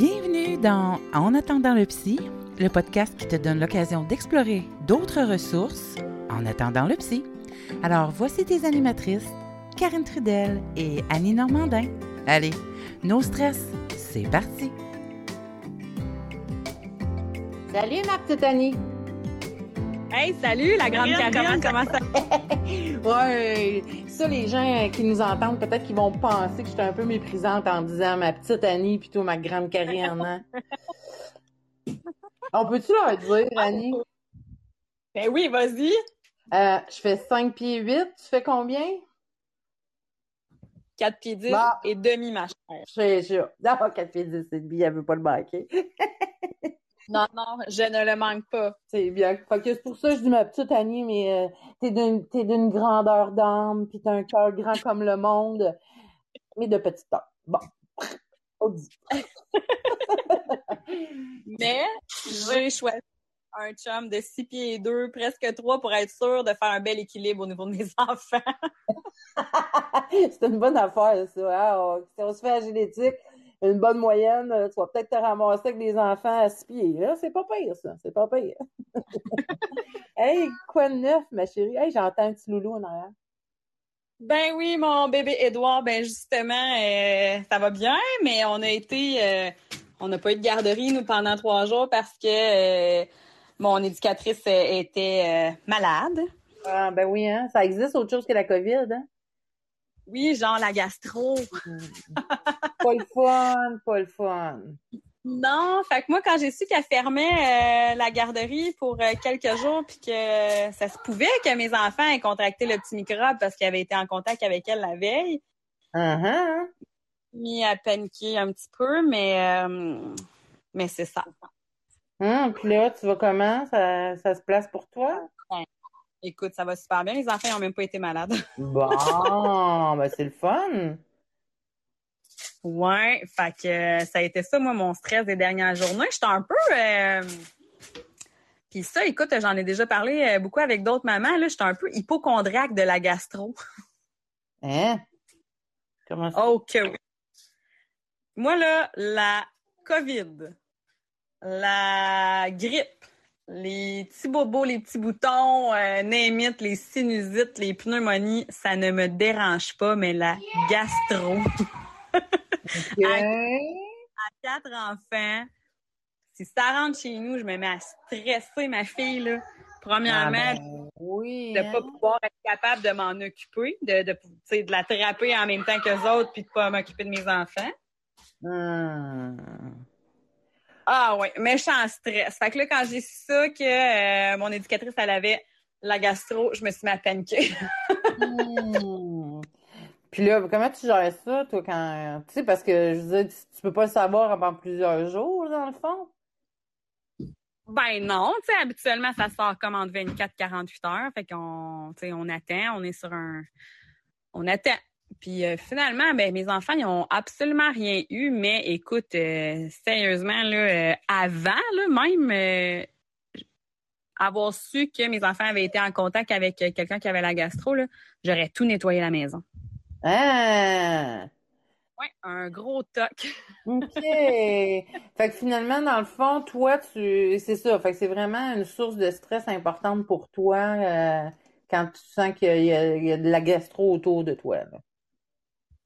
Bienvenue dans En attendant le psy, le podcast qui te donne l'occasion d'explorer d'autres ressources en attendant le psy. Alors voici tes animatrices, Karine Trudel et Annie Normandin. Allez, no stress, c'est parti. Salut ma petite Annie. Hey, salut la grande Karine, comment ça Ouais, ça les gens qui nous entendent peut-être qu'ils vont penser que je suis un peu méprisante en disant ma petite Annie plutôt ma grande Karine. Hein? On peut-tu leur dire Annie? Ben oui, vas-y. Euh, je fais 5 pieds 8, tu fais combien? 4 pieds 10 Bah. et demi ma chère. Je je Non, 4 pieds 10, c'est elle veut pas le baquer. Non non, je ne le manque pas. C'est bien. Fait que c'est pour ça que je dis ma petite Annie, mais euh, t'es d'une t'es d'une grandeur d'âme, puis t'as un cœur grand comme le monde, mais de petite taille. Bon. Mais j'ai choisi un chum de 6 pieds et 2, presque 3 pour être sûr de faire un bel équilibre au niveau de mes enfants. c'est une bonne affaire, ça. Hein? On- si on se fait la génétique, une bonne moyenne, euh, tu vas peut-être te ramasser avec des enfants à six pieds. Là, c'est pas pire, ça. C'est pas pire. hey, quoi de neuf, ma chérie? Hey, j'entends un petit loulou en arrière. Ben oui, mon bébé Édouard, ben justement, euh, ça va bien, mais on a été, euh, on n'a pas eu de garderie nous pendant trois jours parce que euh, mon éducatrice était malade. Ah, ben oui, hein? Ça existe autre chose que la COVID, hein? Oui, genre la gastro. Pas le fun, pas le fun. Non, fait que moi, quand j'ai su qu'elle fermait euh, la garderie pour euh, quelques jours, puis que ça se pouvait que mes enfants aient contracté le petit microbe parce qu'ils avaient été en contact avec elle la veille, Ah, ah. mis à paniquer un petit peu, mais euh, mais c'est ça. Hum, puis là, tu vas comment? Ça, ça se place pour toi? Écoute, ça va super bien. Les enfants n'ont même pas été malades. Bon, ben c'est le fun. Ouais, fait que euh, ça a été ça, moi, mon stress des dernières journées. J'étais un peu... euh, Puis ça, écoute, j'en ai déjà parlé euh, beaucoup avec d'autres mamans. Là, j'étais un peu hypochondriaque de la gastro. Hein? Comment ça? Oh que oui. Moi, là, la COVID, la grippe, les petits bobos, les petits boutons, euh, it, les sinusites, les pneumonies, ça ne me dérange pas, mais la gastro, Ok. quatre enfants, si ça rentre chez nous, je me mets à stresser ma fille, là. Premièrement, Ah, ben oui. de hein? pas pouvoir être capable de m'en occuper, de, de, de l'attraper en même temps que autres, puis de pas m'occuper de mes enfants. Hum. Ah ouais, méchant stress. Fait que là, quand j'ai su ça que euh, mon éducatrice, elle avait la gastro, je me suis mis à paniquer. Hmm. Puis là, comment tu gères ça, toi, quand. Tu sais, parce que je veux dire, tu, peux pas le savoir avant plusieurs jours, dans le fond? ben non, tu sais, habituellement, ça sort comme entre 24 48 heures. Fait qu'on, on attend, on est sur un... On attend. Puis euh, finalement, ben mes enfants, ils ont absolument rien eu, mais écoute, euh, sérieusement, là, euh, avant, là, même avoir su que mes enfants avaient été en contact avec quelqu'un qui avait la gastro, j'aurais tout nettoyé la maison. Ah! Ouais, un gros toc. OK. fait que finalement, dans le fond, toi, tu. C'est ça. Fait que c'est vraiment une source de stress importante pour toi quand tu sens qu'il y a, il y a de la gastro autour de toi. là.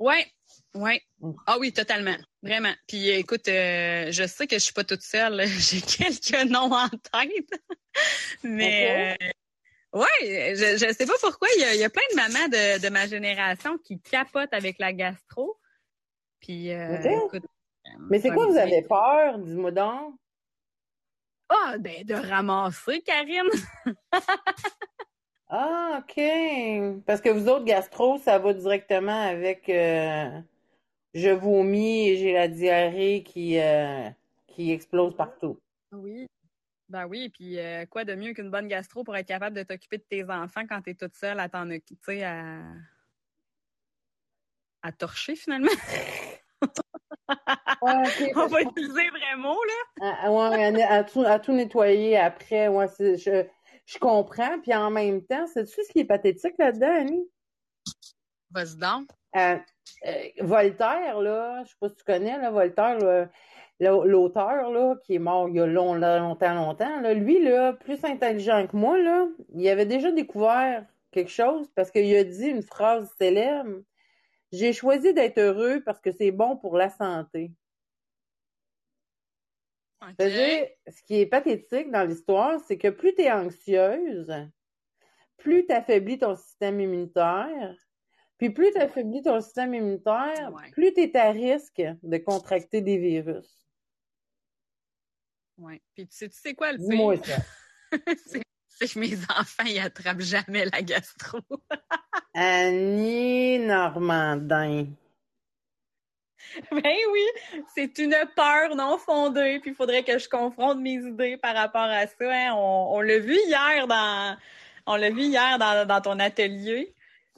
Ouais, ouais. Mm. Ah oui, totalement. Vraiment. Puis euh, écoute, euh, je sais que je suis pas toute seule. J'ai quelques noms en tête. Mais euh, ouais, je, je sais pas pourquoi. Il y a, il y a plein de mamans de, de ma génération qui capotent avec la gastro. Puis euh, écoute. Mais c'est quoi, vous avez peur? Dis-moi donc? Ah, ben de ramasser, Karine. Ah, OK. Parce que vous autres, gastro, ça va directement avec euh, je vomis et j'ai la diarrhée qui, euh, qui explose partout. Oui. Ben oui, puis euh, quoi de mieux qu'une bonne gastro pour être capable de t'occuper de tes enfants quand t'es toute seule à t'en occuper, à... à torcher finalement? Ouais, On va utiliser le vrai mot, là. à, à- ouais, à, à tout, à tout nettoyer après. Ouais, je, je comprends. Puis en même temps, c'est-tu ce qui est pathétique là-dedans, Annie? Vas-y donc. Euh, Voltaire, là, je sais pas si tu connais, là, Voltaire, l'auteur, là, qui est mort il y a longtemps, longtemps, là, lui, là, plus intelligent que moi, là, il avait déjà découvert quelque chose parce qu'il a dit une phrase célèbre. J'ai choisi d'être heureux parce que c'est bon pour la santé. Ce qui est pathétique dans l'histoire, c'est que plus tu es anxieuse, plus tu affaiblis ton système immunitaire, puis plus tu affaiblis ton système immunitaire, plus tu es à risque de contracter des virus. Oui. Puis tu sais, tu sais quoi le pire? c'est que mes enfants, ils attrapent jamais la gastro. Annie Normandin. Ben oui, c'est une peur non fondée, puis il faudrait que je confronte mes idées par rapport à ça. Hein. On, l'a vu hier dans on l'a vu hier dans, ton atelier.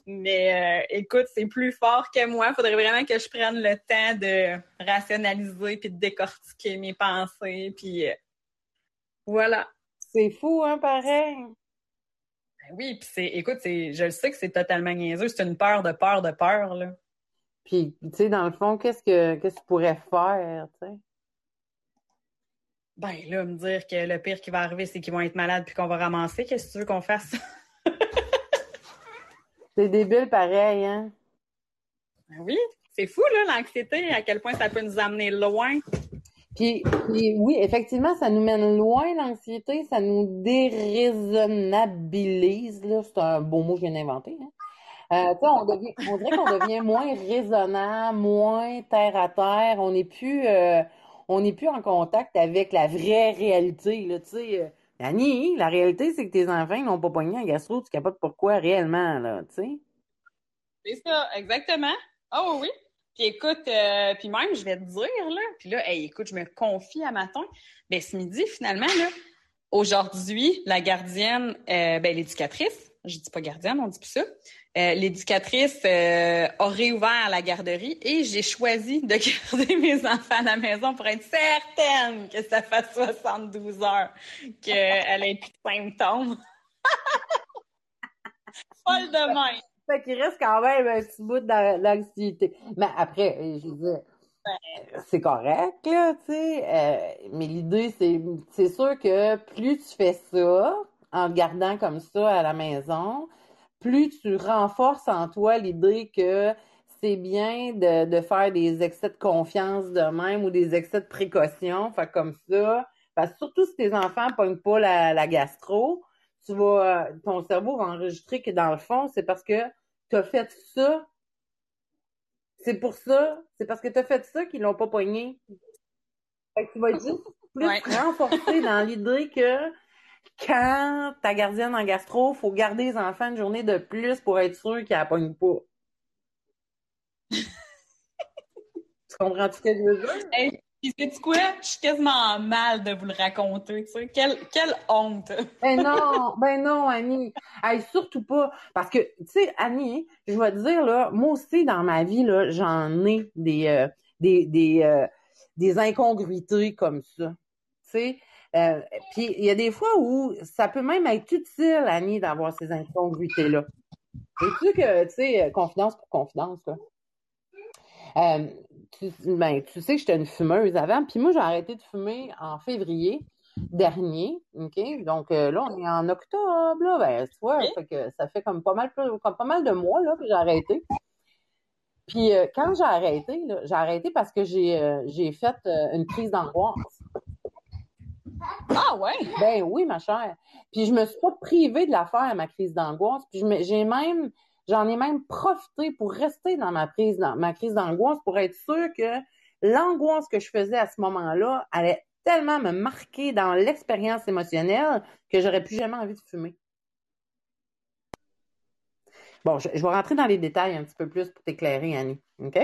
Mais euh, écoute, c'est plus fort que moi. Il faudrait vraiment que je prenne le temps de rationaliser puis de décortiquer mes pensées. Puis euh, voilà. C'est fou, hein, pareil. Ben oui, puis c'est, écoute, je le sais que c'est totalement niaiseux. C'est une peur de peur de peur, là. Puis, tu sais, dans le fond, qu'est-ce que, qu'est-ce que pourrais faire, tu sais? Ben, là, me dire que le pire qui va arriver, c'est qu'ils vont être malades puis qu'on va ramasser. Qu'est-ce que tu veux qu'on fasse? c'est débile pareil, hein? Ben oui, c'est fou, là, l'anxiété, à quel point ça peut nous amener loin. Puis, oui, effectivement, ça nous mène loin l'anxiété, ça nous déraisonnabilise, là, c'est un beau mot que je viens d'inventer. Hein? Euh, on, devient, dirait qu'on devient moins raisonnable, moins terre à terre, on n'est plus, euh, en contact avec la vraie réalité, là. Euh, la réalité, c'est que tes enfants n'ont pas pogné un gastro, tu pas pourquoi réellement, là, tu sais? C'est ça, exactement. Oh oui. Puis écoute, puis même, je vais te dire, là, puis là, écoute, je me confie à matin. Ben, ce midi, finalement, là, aujourd'hui, la gardienne, ben, l'éducatrice, je dis pas gardienne, on dit plus ça, euh, l'éducatrice euh, a réouvert la garderie et j'ai choisi de garder mes enfants à la maison pour être certaine que ça fasse 72 heures qu'elle ait plus de symptômes. Folle de main. Fait qu'il reste quand même un petit bout d'anxiété. Mais après, je veux dire, c'est correct, là, tu sais. Euh, mais l'idée, c'est, c'est sûr que plus tu fais ça, en gardant comme ça à la maison, plus tu renforces en toi l'idée que c'est bien de, de, faire des excès de confiance de même ou des excès de précaution. Fait comme ça. Parce que surtout si tes enfants pognent pas la, la gastro, tu vas, ton cerveau va enregistrer que dans le fond, c'est parce que tu as fait ça. C'est pour ça, c'est parce que tu as fait ça qu'ils l'ont pas pogné. Fait que tu vas être juste plus renforcé dans l'idée que quand ta gardienne en gastro, faut garder les enfants une journée de plus pour être sûr qu'ils la pognent pas. tu comprends ce que je veux dire? Quoi? Je suis quasiment mal de vous le raconter, tu sais. Quelle, quelle honte! ben non, ben non, Annie. Hey, surtout pas. Parce que, tu sais, Annie, je vais te dire, là, moi aussi, dans ma vie, là, j'en ai des, euh, des, des, euh, des incongruités comme ça. Tu sais, euh, puis il y a des fois où ça peut même être utile, Annie, d'avoir ces incongruités-là. Et tu que, tu sais, confidence pour confidence, quoi. Euh, tu, ben, tu sais que j'étais une fumeuse avant. Puis moi, j'ai arrêté de fumer en février dernier. OK? Donc euh, là, on est en octobre, là. Ben, tu vois, que ça fait comme pas mal, comme pas mal de mois là, que j'ai arrêté. Puis euh, quand j'ai arrêté, j'ai arrêté parce que j'ai j'ai fait une crise d'angoisse. Ah ouais? Ben oui, ma chère. Puis je me suis pas privée de la faire, ma crise d'angoisse. Puis j'ai même J'en ai même profité pour rester dans ma prise, dans ma crise d'angoisse pour être sûr que l'angoisse que je faisais à ce moment-là allait tellement me marquer dans l'expérience émotionnelle que j'aurais plus jamais envie de fumer. Bon, je, vais rentrer dans les détails un petit peu plus pour t'éclairer, Annie. OK?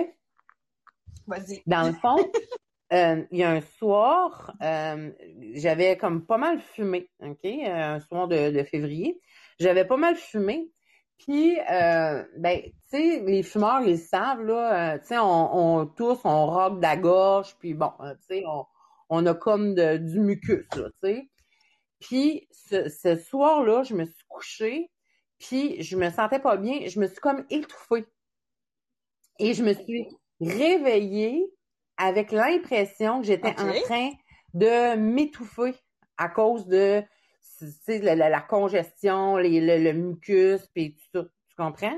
Vas-y. Dans le fond, euh, il y a un soir, euh, j'avais comme pas mal fumé, OK? Un soir de, février. J'avais pas mal fumé. Puis, euh, ben, tu sais, les fumeurs, ils savent, là, euh, tu sais, on, on tous, on rock de la gorge, puis bon, tu sais, on, on a comme du mucus, là, tu sais. Puis, ce, ce soir-là, je me suis couchée, puis je me sentais pas bien, je me suis comme étouffée. Et je me suis réveillée avec l'impression que j'étais en train de m'étouffer à cause de la, la, la, congestion, les, le, le, mucus, puis tout ça. Tu comprends?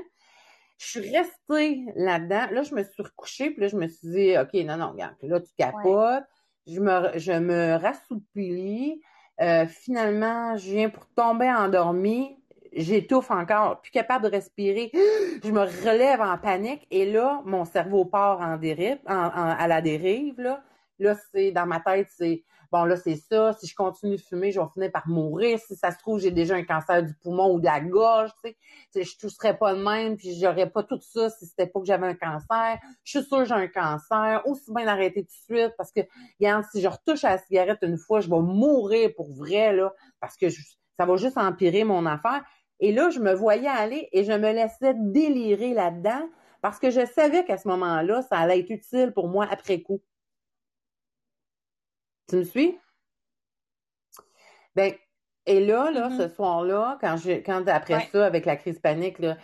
Je suis restée là-dedans. Là, je me suis recouchée, puis là, je me suis dit, OK, non, non, regarde, là, tu capotes. Je me, je me rassouplis. Euh, finalement, je viens pour tomber endormie. J'étouffe encore, plus capable de respirer. Je me relève en panique et là, mon cerveau part en dérive, à la dérive. Là, là c'est dans ma tête, c'est bon, là, c'est ça. Si je continue de fumer, je vais finir par mourir. Si ça se trouve, j'ai déjà un cancer du poumon ou de la gorge, tu sais. Je tousserais pas de même, puis j'aurais pas tout ça si c'était pas que j'avais un cancer. Je suis sûre que j'ai un cancer. Aussi bien d'arrêter tout de suite parce que, regarde, si je retouche à la cigarette une fois, je vais mourir pour vrai, là, parce que ça va juste empirer mon affaire. Et là, je me voyais aller et je me laissais délirer là-dedans parce que je savais qu'à ce moment-là, ça allait être utile pour moi après coup. Tu me suis? Ben, et là, là, mm-hmm. ce soir-là, quand j'ai, quand après ça, avec la crise panique, là,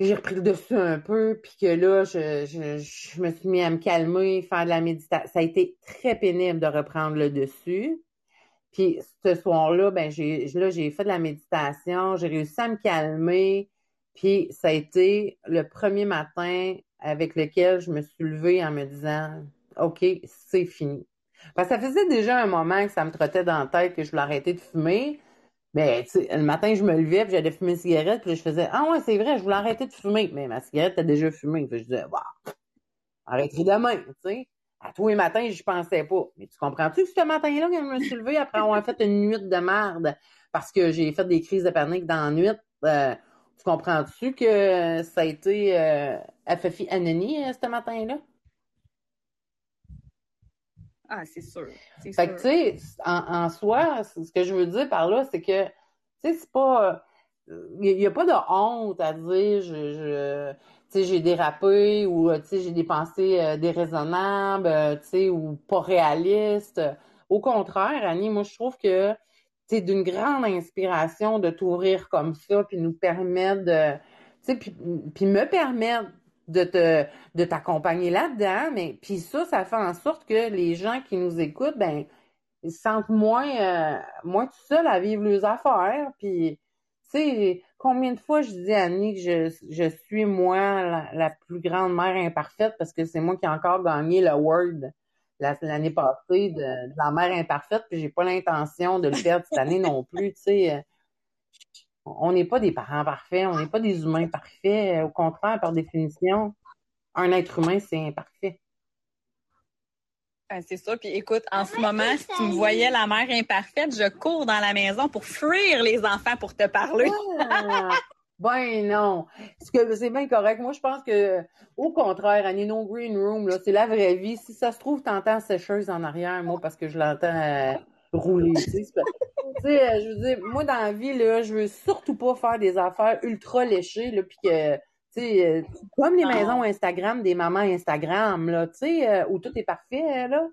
j'ai repris le dessus un peu, puis que là, je, je, je, me suis mis à me calmer, faire de la méditation. Ça a été très pénible de reprendre le dessus. Puis ce soir-là, ben j'ai fait de la méditation, j'ai réussi à me calmer. Puis ça a été le premier matin avec lequel je me suis levée en me disant OK, c'est fini. Parce ça faisait déjà un moment que ça me trottait dans la tête que je voulais arrêter de fumer. Mais le matin, je me levais, puis j'allais fumer une cigarette, puis je faisais Ah ouais, c'est vrai, je voulais arrêter de fumer. Mais ma cigarette t'as déjà fumé. Puis je disais, bah, arrêterai demain, tu sais. À tous les matins, je pensais pas. Mais tu comprends-tu que ce matin-là, quand je me suis levée après avoir fait une nuit de merde, parce que j'ai fait des crises de panique dans la nuit, euh, tu comprends-tu que ça a été euh, FFI Anony euh, ce matin-là? Ah, c'est sûr. Fait que, tu sais, en, en, soi, ce que je veux dire par là, c'est que, tu sais, c'est pas. Il n'y a pas de honte à dire, je, sais, j'ai dérapé ou, tu sais, j'ai des pensées euh, déraisonnables, euh, tu sais, ou pas réalistes. Au contraire, Annie, moi, je trouve que c'est d'une grande inspiration de t'ouvrir comme ça, puis nous permettre de, tu sais, puis, puis me permettre de te de t'accompagner là-dedans, mais puis ça, ça fait en sorte que les gens qui nous écoutent, ben ils se sentent moins euh, moins tout seuls à vivre leurs affaires. Puis tu sais, combien de fois je dis à Annie que je, je suis moi la, plus grande mère imparfaite parce que c'est moi qui ai encore gagné le Word l'année passée de, la mère imparfaite, puis j'ai pas l'intention de le perdre cette année non plus, tu sais on n'est pas des parents parfaits, on n'est pas des humains parfaits. Au contraire, par définition, un être humain, c'est imparfait. Ben, c'est ça. Puis écoute, en ce moment, si tu me voyais la mère imparfaite, je cours dans la maison pour fuir les enfants pour te parler. Ah! ben non. C'est bien correct. Moi, je pense que au contraire, Annie No Green Room, c'est la vraie vie. Si ça se trouve, t'entends sécheuse en arrière, moi, parce que je l'entends euh, rouler. Tu sais, je veux dire, moi, dans la vie, là, je veux surtout pas faire des affaires ultra léchées, là, puis que, sais, euh, comme les maisons Instagram des mamans Instagram, là, tu sais, euh, où tout est parfait, là,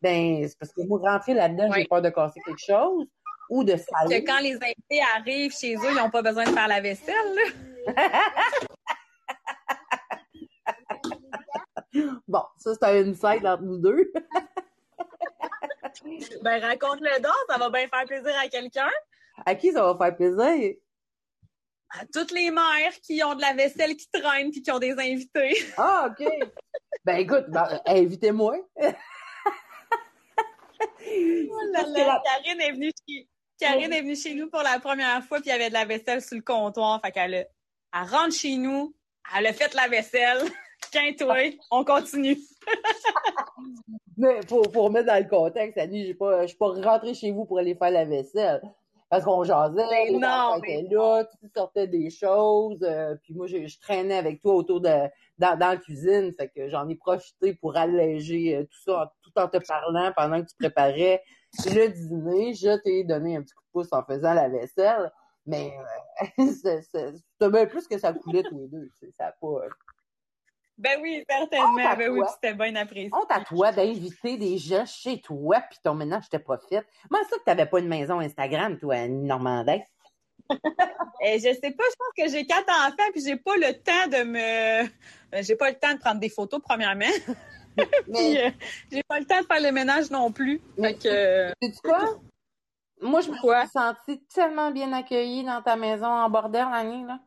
ben, c'est parce que vous rentrez là-dedans, j'ai peur de casser quelque chose ou de saler. Que quand les invités arrivent chez eux, ils n'ont pas besoin de faire la vaisselle, bon, ça, c'est un insight entre nous deux. ben, raconte-le donc, ça va bien faire plaisir à quelqu'un. À qui ça va faire plaisir? À toutes les mères qui ont de la vaisselle qui traîne puis qui ont des invités. Ah, OK. ben, écoute, ben, invitez-moi. Oh Karine est venue chez... Karine est venue chez nous pour la première fois, puis il y avait de la vaisselle sur le comptoir. Fait qu'elle elle rentre chez nous, elle a fait la vaisselle. Qu'un toi, on continue. Mais pour, pour remettre dans le contexte, Annie, j'ai pas, je suis pas rentrée chez vous pour aller faire la vaisselle. Parce qu'on jasait, ben non, mais... là, tu sortais des choses, euh, puis moi, je, traînais avec toi autour de dans, dans la cuisine, fait que j'en ai profité pour alléger euh, tout ça tout en te parlant pendant que tu préparais le dîner. Je t'ai donné un petit coup de pouce en faisant la vaisselle, mais euh, c'est bien plus que ça coulait tous les deux, ça a pas... Ben oui, certainement. Ben oui, c'était bien apprécié. Honte à toi d'inviter des gens chez toi, puis ton ménage n'était pas fait. Moi, ça que tu n'avais pas une maison Instagram, toi, Normandin. Et je sais pas, je pense que j'ai quatre enfants puis j'ai pas le temps de me euh, j'ai pas le temps de prendre des photos premièrement. puis euh, j'ai pas le temps de faire le ménage non plus. Mais Fait que sais-tu quoi? Moi, je me suis sentie tellement bien accueillie dans ta maison en bordel l'année, là.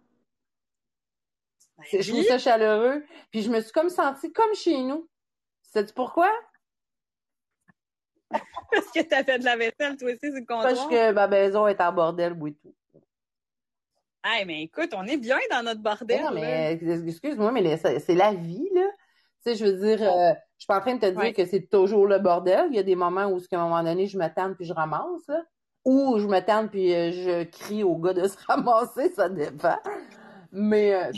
C'est- Je trouve ça chaleureux. Puis je me suis comme sentie comme chez nous. Sais-tu pourquoi? parce que t'as fait de la vaisselle toi aussi c'est le Parce que ma maison est en bordel, oui, tout. Hey, mais écoute, on est bien dans notre bordel. Non, mais excuse-moi, mais c'est la vie, là. Tu sais, je veux dire, euh, je suis pas en train de te dire Ouais. que c'est toujours le bordel. Il y a des moments où, à un moment donné, je me tente puis je ramasse, là. Ou je me tente puis euh, je crie au gars de se ramasser, ça dépend. Mais euh,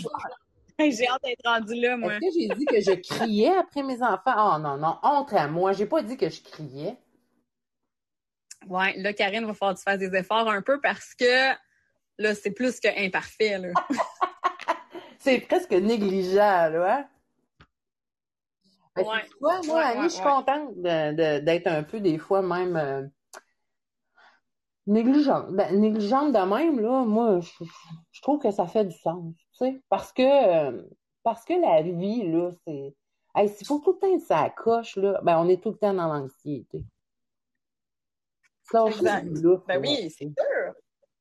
J'ai hâte d'être rendue là, moi. est-ce que j'ai dit que je criais après mes enfants? Oh non, non, honte à moi. J'ai pas dit que je criais. Ouais, là, Karine, va falloir que tu fasses des efforts un peu parce que là, c'est plus que imparfait, là. C'est presque négligeant, là. hein? Ben, Ouais. tu vois, moi, Ouais, Annie, ouais, je suis ouais. contente d'être un peu, des fois, même négligente. Ben, négligente de même, là, moi, je, je trouve que ça fait du sens, tu sais, parce que, euh, parce que la vie, là, c'est... Hey, s'il faut tout le temps être ça coche, là, ben, on est tout le temps dans l'anxiété. Ça, Exact. là, Ben oui, c'est sûr.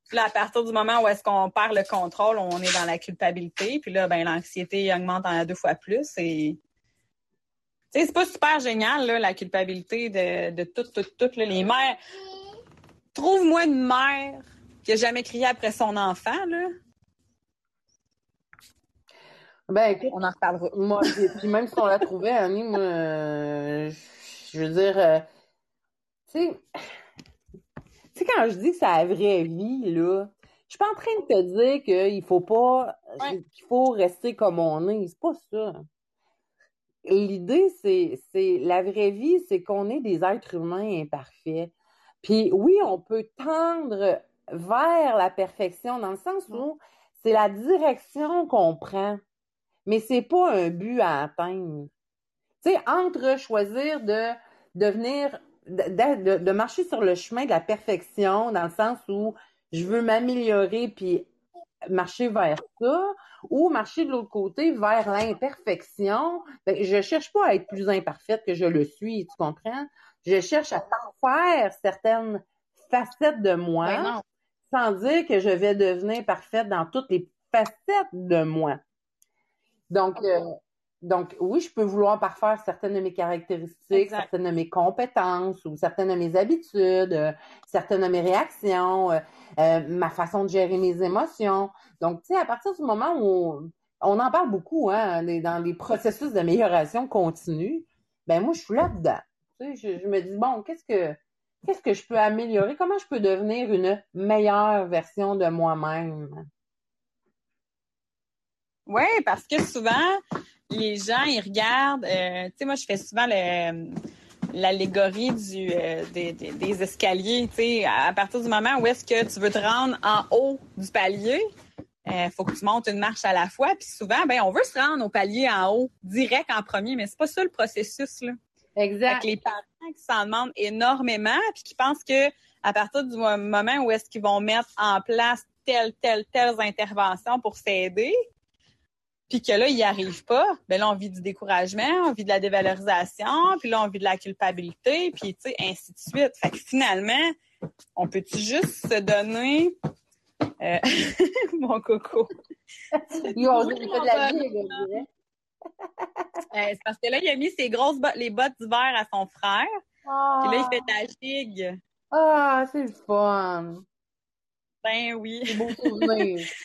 Puis là, à partir du moment où est-ce qu'on perd le contrôle, on est dans la culpabilité. Puis là, ben l'anxiété augmente en deux fois plus. Et tu sais, c'est pas super génial là, la culpabilité de, de tout, tout, tout. Là. Les mères. Trouve-moi une mère qui a jamais crié après son enfant là. Ben, écoute, On en reparlera. Moi, puis puis même si on la trouvait, Annie, moi, euh, je veux dire, euh, tu sais, tu sais, quand je dis que c'est la vraie vie, là, je suis pas en train de te dire qu'il faut pas, Ouais. qu'il faut rester comme on est. C'est pas ça. L'idée, c'est, c'est, la vraie vie, c'est qu'on est des êtres humains imparfaits. Puis oui, on peut tendre vers la perfection dans le sens où c'est la direction qu'on prend mais c'est pas un but à atteindre. Tu sais, entre choisir de devenir, de, de, de marcher sur le chemin de la perfection, dans le sens où je veux m'améliorer puis marcher vers ça, ou marcher de l'autre côté vers l'imperfection, ben, je cherche pas à être plus imparfaite que je le suis, tu comprends? Je cherche à parfaire certaines facettes de moi Ben sans dire que je vais devenir parfaite dans toutes les facettes de moi. Donc, euh, donc oui, je peux vouloir parfaire certaines de mes caractéristiques, Exact. certaines de mes compétences ou certaines de mes habitudes, euh, certaines de mes réactions, euh, ma façon de gérer mes émotions. Donc, tu sais, à partir du moment où on, on en parle beaucoup, hein, dans les processus d'amélioration continue, ben moi, je suis là-dedans. Tu sais, je, me dis, bon, qu'est-ce que qu'est-ce que je peux améliorer? Comment je peux devenir une meilleure version de moi-même? Oui, parce que souvent, les gens, ils regardent. euh, tu sais, moi, je fais souvent l'allégorie du euh, des, escaliers. Tu sais, à partir du moment où est-ce que tu veux te rendre en haut du palier, il faut que tu montes une marche à la fois. Puis souvent, ben, on veut se rendre au palier en haut, direct en premier, mais c'est pas ça le processus, là. Exact. Fait que les parents qui s'en demandent énormément, puis qui pensent que à partir du mo- moment où est-ce qu'ils vont mettre en place telle, telle, telles interventions pour s'aider, puis que là, ils n'y arrivent pas, ben là, on vit du découragement, on vit de la dévalorisation, puis là, on vit de la culpabilité, puis tu sais, ainsi de suite. Fait que finalement, on peut-tu juste se donner... euh, mon coco? De la dirait. Euh, c'est parce que là, il a mis ses grosses bottes, les bottes d'hiver à son frère, puis là, il fait de la gigue. Ah, c'est le fun. Ben oui. C'est beau souvenir.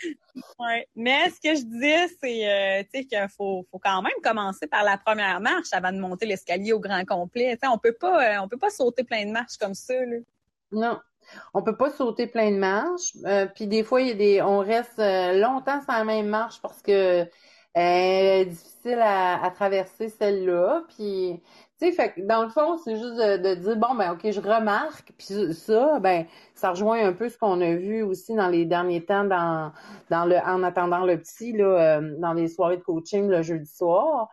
Ouais. Mais ce que je disais, c'est euh, qu'il faut, faut quand même commencer par la première marche avant de monter l'escalier au grand complet. On peut pas euh, on peut pas sauter plein de marches comme ça. Là. Non. On peut pas sauter plein de marches. Euh, puis des fois, il y a des, on reste longtemps sur la même marche parce que est difficile à, à traverser celle-là. Puis, tu sais, fait dans le fond, c'est juste de, de dire bon ben ok, je remarque. Puis ça, ben ça rejoint un peu ce qu'on a vu aussi dans les derniers temps dans dans le en attendant le petit là, euh, dans les soirées de coaching le jeudi soir.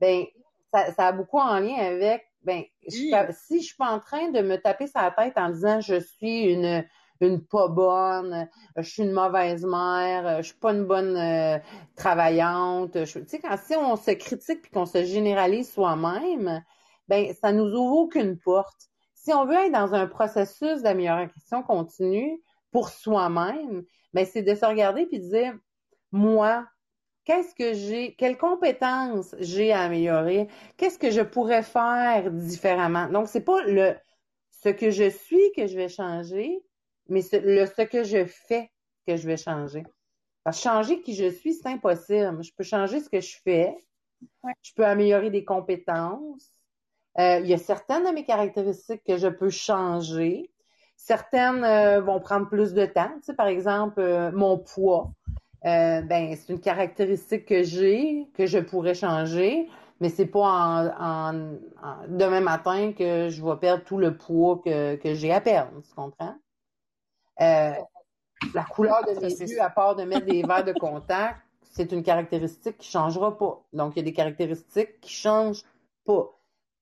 Ben ça, ça a beaucoup en lien avec ben je Oui. si je suis pas en train de me taper sa tête en disant je suis une une pas bonne, je suis une mauvaise mère, je suis pas une bonne euh, travaillante. Tu sais, quand si on se critique puis qu'on se généralise soi-même, ben ça nous ouvre aucune porte. Si on veut être dans un processus d'amélioration continue pour soi-même, ben c'est de se regarder puis de dire moi, qu'est-ce que j'ai, quelles compétences j'ai à améliorer, qu'est-ce que je pourrais faire différemment? Donc, c'est pas le ce que je suis que je vais changer, mais ce, le ce que je fais que je vais changer. Parce que changer qui je suis, c'est impossible. Je peux changer ce que je fais. Je peux améliorer des compétences. Euh, il y a certaines de mes caractéristiques que je peux changer. Certaines euh, vont prendre plus de temps. Tu sais, par exemple, euh, mon poids. Ben c'est une caractéristique que j'ai que je pourrais changer, mais c'est pas en, demain matin que je vais perdre tout le poids que, que j'ai à perdre, tu comprends? Euh, la couleur de mes yeux, à part de mettre des verres de contact, c'est une caractéristique qui changera pas. Donc, il y a des caractéristiques qui changent pas.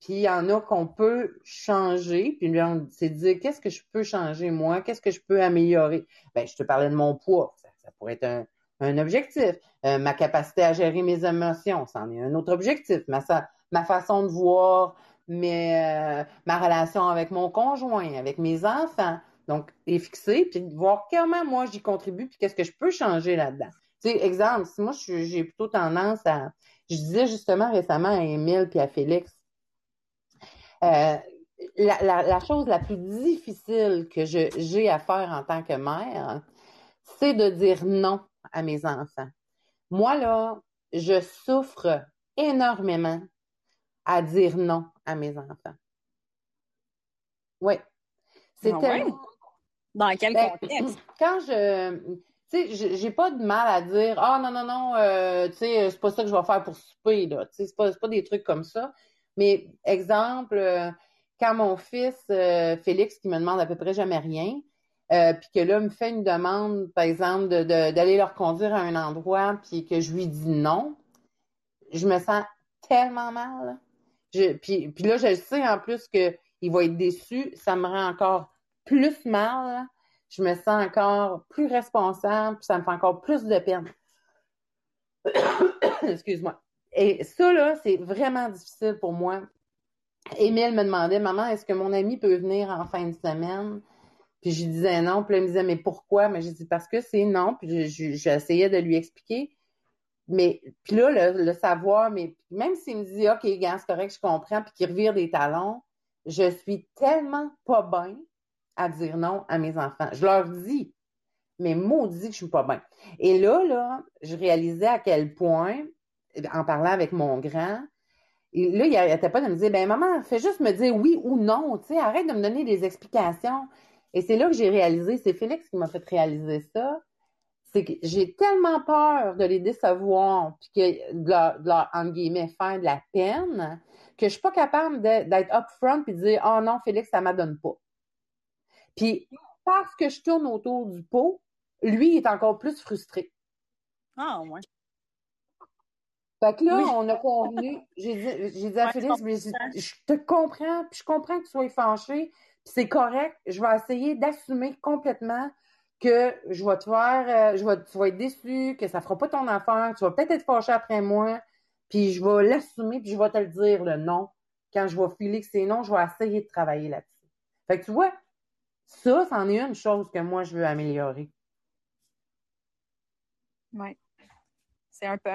Puis il y en a qu'on peut changer, puis c'est de dire qu'est-ce que je peux changer moi, qu'est-ce que je peux améliorer? Ben, je te parlais de mon poids, ça pourrait être un, un objectif. Euh, ma capacité à gérer mes émotions, c'en est un autre objectif. Ma, ma façon de voir mes, euh, ma relation avec mon conjoint, avec mes enfants. Donc, est fixé, puis de voir comment moi j'y contribue, puis qu'est-ce que je peux changer là-dedans. Tu sais, exemple, si moi j'ai plutôt tendance à. Je disais justement récemment à Émile puis à Félix, euh, la, la, la, chose la plus difficile que j'ai à faire en tant que mère, c'est de dire non à mes enfants. Moi, là, je souffre énormément à dire non à mes enfants. Oui. C'était. Ah Dans quel ben, contexte? Quand je. Tu sais, j'ai pas de mal à dire Ah non, non, non, euh, tu sais, c'est pas ça que je vais faire pour souper, là. Tu sais, c'est pas, pas des trucs comme ça. Mais exemple, euh, quand mon fils euh, Félix, qui me demande à peu près jamais rien, euh, puis que là, me fait une demande, par exemple, d'aller leur conduire à un endroit, puis que je lui dis non, je me sens tellement mal. Puis là, je sais en plus qu'il va être déçu. Ça me rend encore plus mal. Je me sens encore plus responsable, puis ça me fait encore plus de peine. Excuse-moi. Et ça, là, c'est vraiment difficile pour moi. Émile me demandait, maman, est-ce que mon ami peut venir en fin de semaine? Puis je disais non, puis elle me disait mais pourquoi? Mais j'ai dit parce que c'est non, puis j'essayais de lui expliquer. Mais puis là, le, savoir, mais même s'il me dit OK, gars, c'est correct, je comprends, puis qu'il revire des talons, je suis tellement pas bien à dire non à mes enfants. Je leur dis, mais maudit que je suis pas bien. Et là, là, je réalisais à quel point, en parlant avec mon grand, là, il n'arrêtait pas de me dire, ben maman, fais juste me dire oui ou non, tu sais, arrête de me donner des explications. Et c'est là que j'ai réalisé, c'est Félix qui m'a fait réaliser ça, c'est que j'ai tellement peur de les décevoir, puis que de leur, entre guillemets, faire de la peine, que je suis pas capable d'être upfront puis de dire, oh non, Félix, ça m'adonne pas. Puis, parce que je tourne autour du pot, lui, il est encore plus frustré. Ah, ouais. Fait que là, on a convenu, j'ai dit, dit à Félix, mais je, te comprends, puis je comprends que tu sois fâché, c'est correct. Je vais essayer d'assumer complètement que je vais te faire, euh, je vais, tu vas être déçu, que ça fera pas ton affaire, tu vas peut-être être fâché après moi, puis je vais l'assumer, puis je vais te le dire, le non. Quand je vais filer que c'est non, je vais essayer de travailler là-dessus. Fait que tu vois, ça, c'en est une chose que moi, je veux améliorer. Oui. C'est un peu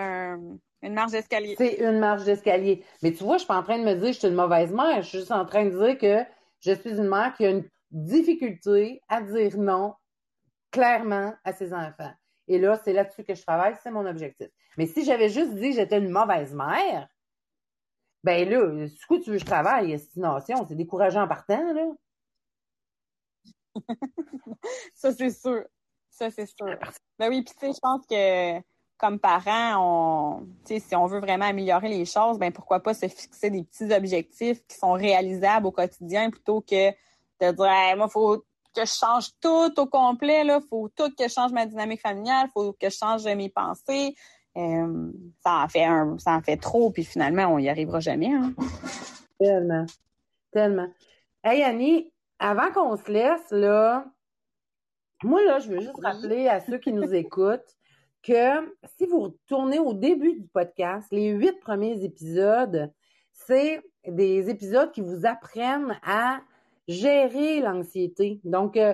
une marge d'escalier. C'est une marge d'escalier. Mais tu vois, je suis pas en train de me dire que je suis une mauvaise mère. Je suis juste en train de dire que je suis une mère qui a une difficulté à dire non clairement à ses enfants. Et là, c'est là-dessus que je travaille, c'est mon objectif. Mais si j'avais juste dit que j'étais une mauvaise mère, ben là, du coup, tu veux que je travaille, estimation, c'est décourageant en partant, là. ça, c'est sûr. Ça, c'est sûr. Ben oui, puis tu sais, je pense que comme parents, on, si on veut vraiment améliorer les choses, ben pourquoi pas se fixer des petits objectifs qui sont réalisables au quotidien plutôt que de dire moi faut que je change tout au complet là, faut tout que je change ma dynamique familiale, faut que je change mes pensées. Euh, ça en fait un, ça en fait trop, puis finalement on y arrivera jamais. Hein. Tellement, tellement. Hey Annie, avant qu'on se laisse là, Moi, là, je veux juste rappeler à ceux qui nous écoutent que si vous retournez au début du podcast, les huit premiers épisodes, c'est des épisodes qui vous apprennent à gérer l'anxiété. Donc, euh,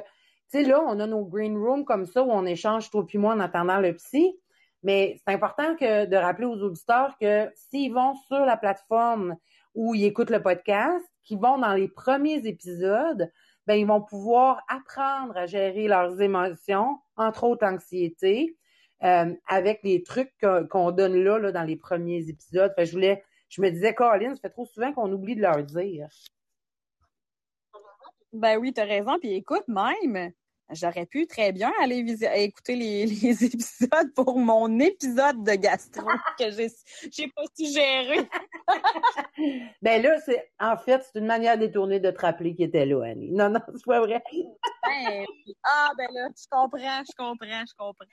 tu sais, là, on a nos green rooms comme ça où on échange, toi puis moi, en attendant le psy. Mais c'est important que de rappeler aux auditeurs que s'ils vont sur la plateforme où ils écoutent le podcast, qu'ils vont dans les premiers épisodes, ben ils vont pouvoir apprendre à gérer leurs émotions, entre autres l'anxiété, euh, avec les trucs qu'on donne là, là, dans les premiers épisodes. Fait je voulais, je me disais, Colin, ça fait trop souvent qu'on oublie de leur dire. Ben oui, t'as raison. Puis écoute, même, j'aurais pu très bien aller écouter les, les, épisodes pour mon épisode de gastro que j'ai j'ai pas suggéré. ben là, c'est en fait, c'est une manière détournée de te rappeler qu'il était là, Annie. Non, non, c'est pas vrai. Ben, ah ben là, je comprends, je comprends, je comprends.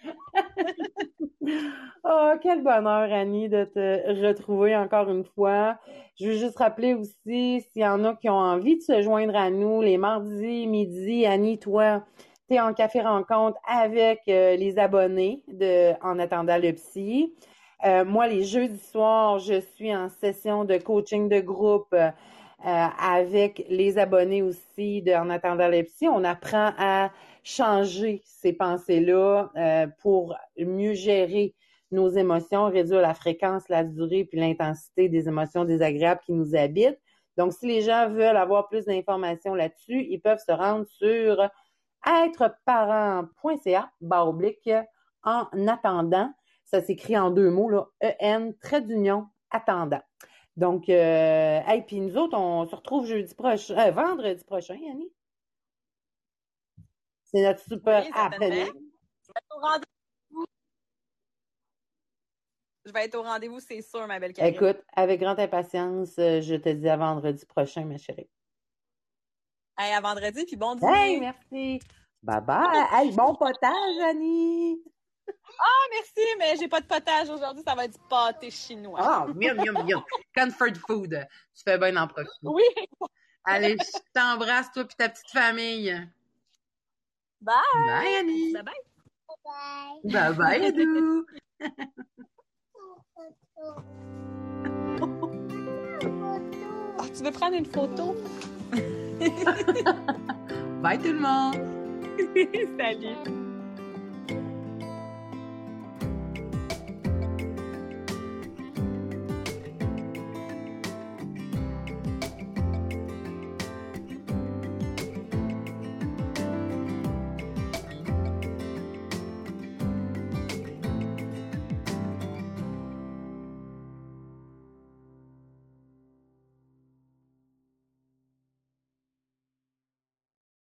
oh, quel bonheur, Annie, de te retrouver encore une fois. Je veux juste rappeler aussi, s'il y en a qui ont envie de se joindre à nous les mardis, midi, Annie, toi, en café rencontre avec euh, les abonnés de En attendant le psy. Euh, moi, les jeudis soirs, je suis en session de coaching de groupe euh, avec les abonnés aussi de En attendant le psy. On apprend à changer ces pensées-là pour mieux gérer nos émotions, réduire la fréquence, la durée puis l'intensité des émotions désagréables qui nous habitent. Donc, si les gens veulent avoir plus d'informations là-dessus, ils peuvent se rendre sur êtreparent.ca, barre oblique, en attendant. Ça s'écrit en deux mots, là, E-N, trait d'union, attendant. Donc, euh, et puis nous autres, on se retrouve jeudi prochain, euh, vendredi prochain, Annie. C'est notre super oui, Je vais être au rendez-vous, c'est sûr, ma belle Karine. Écoute, avec grande impatience, euh, je te dis à vendredi prochain, ma chérie. Hey, à vendredi, puis bon dîner. Hey, merci. Bye bye. Hey, bon potage, Annie. Ah, merci, mais j'ai pas de potage aujourd'hui, ça va être du pâté chinois. Ah, oh, miam, miam, miam. Comfort food. Tu fais bien en profiter. Oui. Allez, je t'embrasse, toi et ta petite famille. Bye. Bye, Annie. Bye bye. Bye bye. Bye bye, Adou. oh, tu veux prendre une photo? Bye tout le monde. Salut.